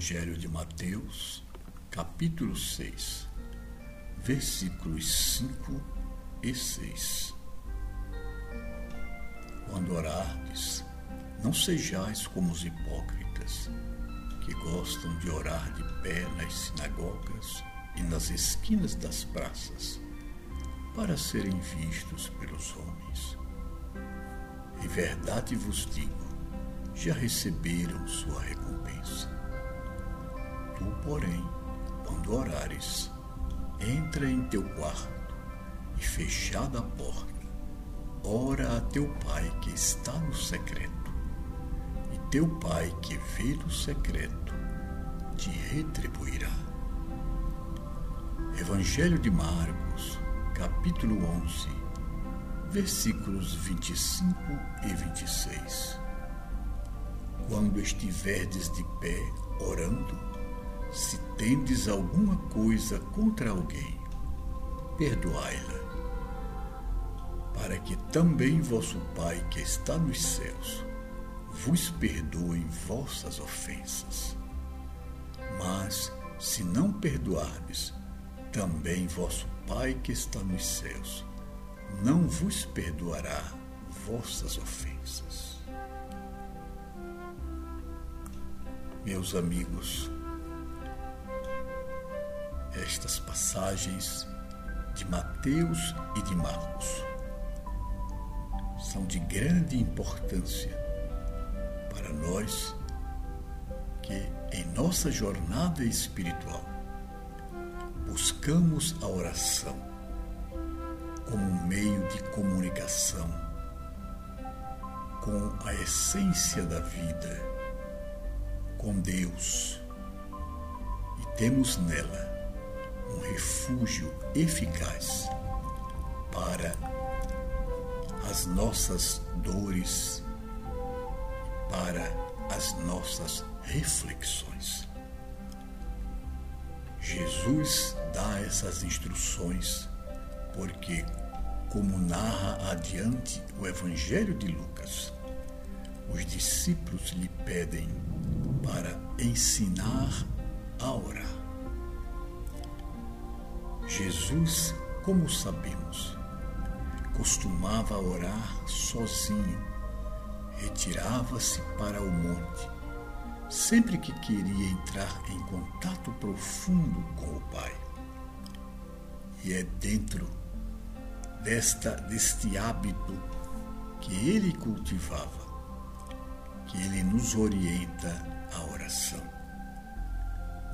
Evangelho de Mateus, capítulo 6, versículos 5 e 6. Quando orardes, não sejais como os hipócritas, que gostam de orar de pé nas sinagogas e nas esquinas das praças, para serem vistos pelos homens. Em verdade vos digo, já receberam sua recompensa. Tu, porém, quando orares, entra em teu quarto e, fechada a porta, ora a teu Pai que está no secreto, e teu Pai que vê no secreto te retribuirá. Evangelho de Marcos, capítulo 11, versículos 25 e 26. Quando estiverdes de pé orando, se tendes alguma coisa contra alguém, perdoai-la, para que também vosso Pai que está nos céus vos perdoe vossas ofensas. Mas, se não perdoardes, também vosso Pai que está nos céus não vos perdoará vossas ofensas. Meus amigos, estas passagens de Mateus e de Marcos. São de grande importância para nós que, em nossa jornada espiritual, buscamos a oração como um meio de comunicação com a essência da vida, com Deus, e temos nela um refúgio eficaz para as nossas dores, para as nossas reflexões. Jesus dá essas instruções porque, como narra adiante o Evangelho de Lucas, os discípulos lhe pedem para ensinar a orar. Jesus, como sabemos, costumava orar sozinho, retirava-se para o monte, sempre que queria entrar em contato profundo com o Pai. E é dentro desta deste hábito que ele cultivava que ele nos orienta à oração.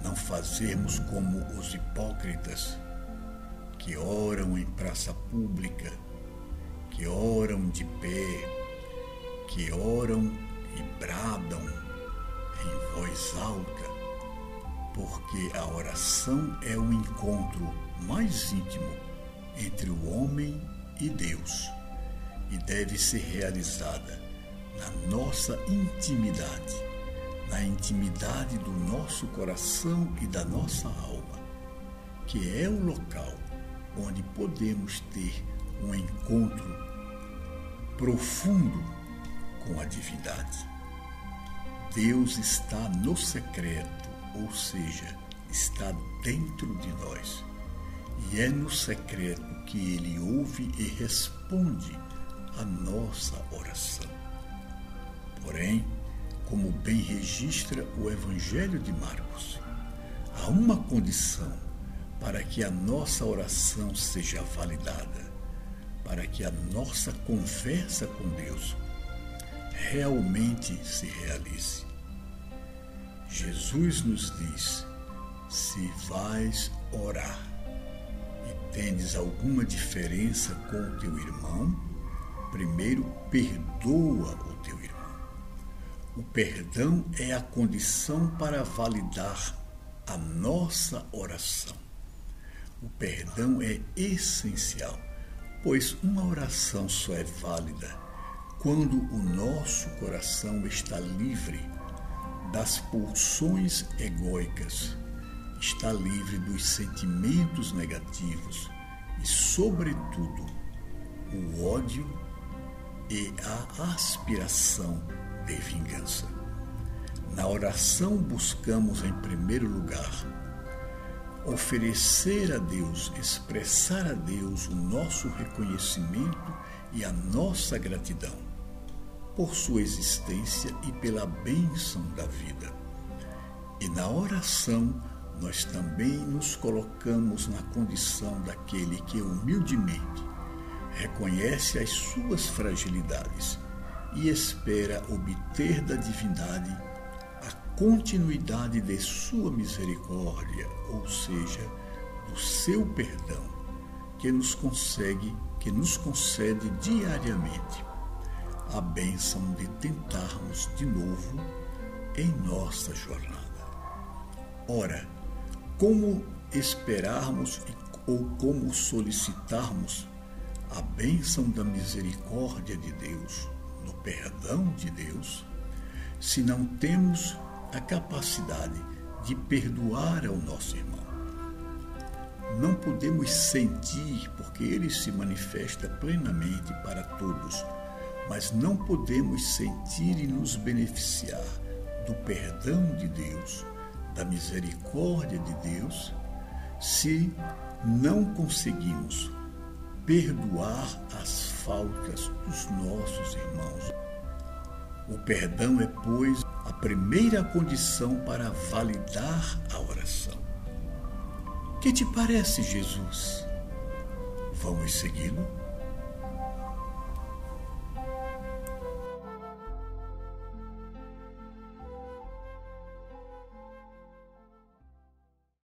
Não fazermos como os hipócritas que oram em praça pública, que oram de pé, que oram e bradam em voz alta, porque a oração é o encontro mais íntimo entre o homem e Deus e deve ser realizada na nossa intimidade, na intimidade do nosso coração e da nossa alma, que é o local onde podemos ter um encontro profundo com a divindade. Deus está no secreto, ou seja, está dentro de nós. E é no secreto que ele ouve e responde a nossa oração. Porém, como bem registra o Evangelho de Marcos, há uma condição para que a nossa oração seja validada, para que a nossa conversa com Deus realmente se realize. Jesus nos diz: se vais orar e tendes alguma diferença com o teu irmão, primeiro perdoa o teu irmão. O perdão é a condição para validar a nossa oração. O perdão é essencial, pois uma oração só é válida quando o nosso coração está livre das pulsões egóicas, está livre dos sentimentos negativos e, sobretudo, o ódio e a aspiração de vingança. Na oração buscamos em primeiro lugar oferecer a Deus, expressar a Deus o nosso reconhecimento e a nossa gratidão por sua existência e pela bênção da vida. E na oração, nós também nos colocamos na condição daquele que humildemente reconhece as suas fragilidades e espera obter da divindade continuidade de sua misericórdia, ou seja, do seu perdão, que nos consegue, que nos concede diariamente a bênção de tentarmos de novo em nossa jornada. Ora, como esperarmos ou como solicitarmos a bênção da misericórdia de Deus, no perdão de Deus, se não temos a capacidade de perdoar ao nosso irmão? Não podemos sentir, porque ele se manifesta plenamente para todos, mas não podemos sentir e nos beneficiar do perdão de Deus da misericórdia de Deus se não conseguimos perdoar as faltas dos nossos irmãos. O perdão é, pois, a primeira condição para validar a oração. Que te parece, Jesus? Vamos segui-lo?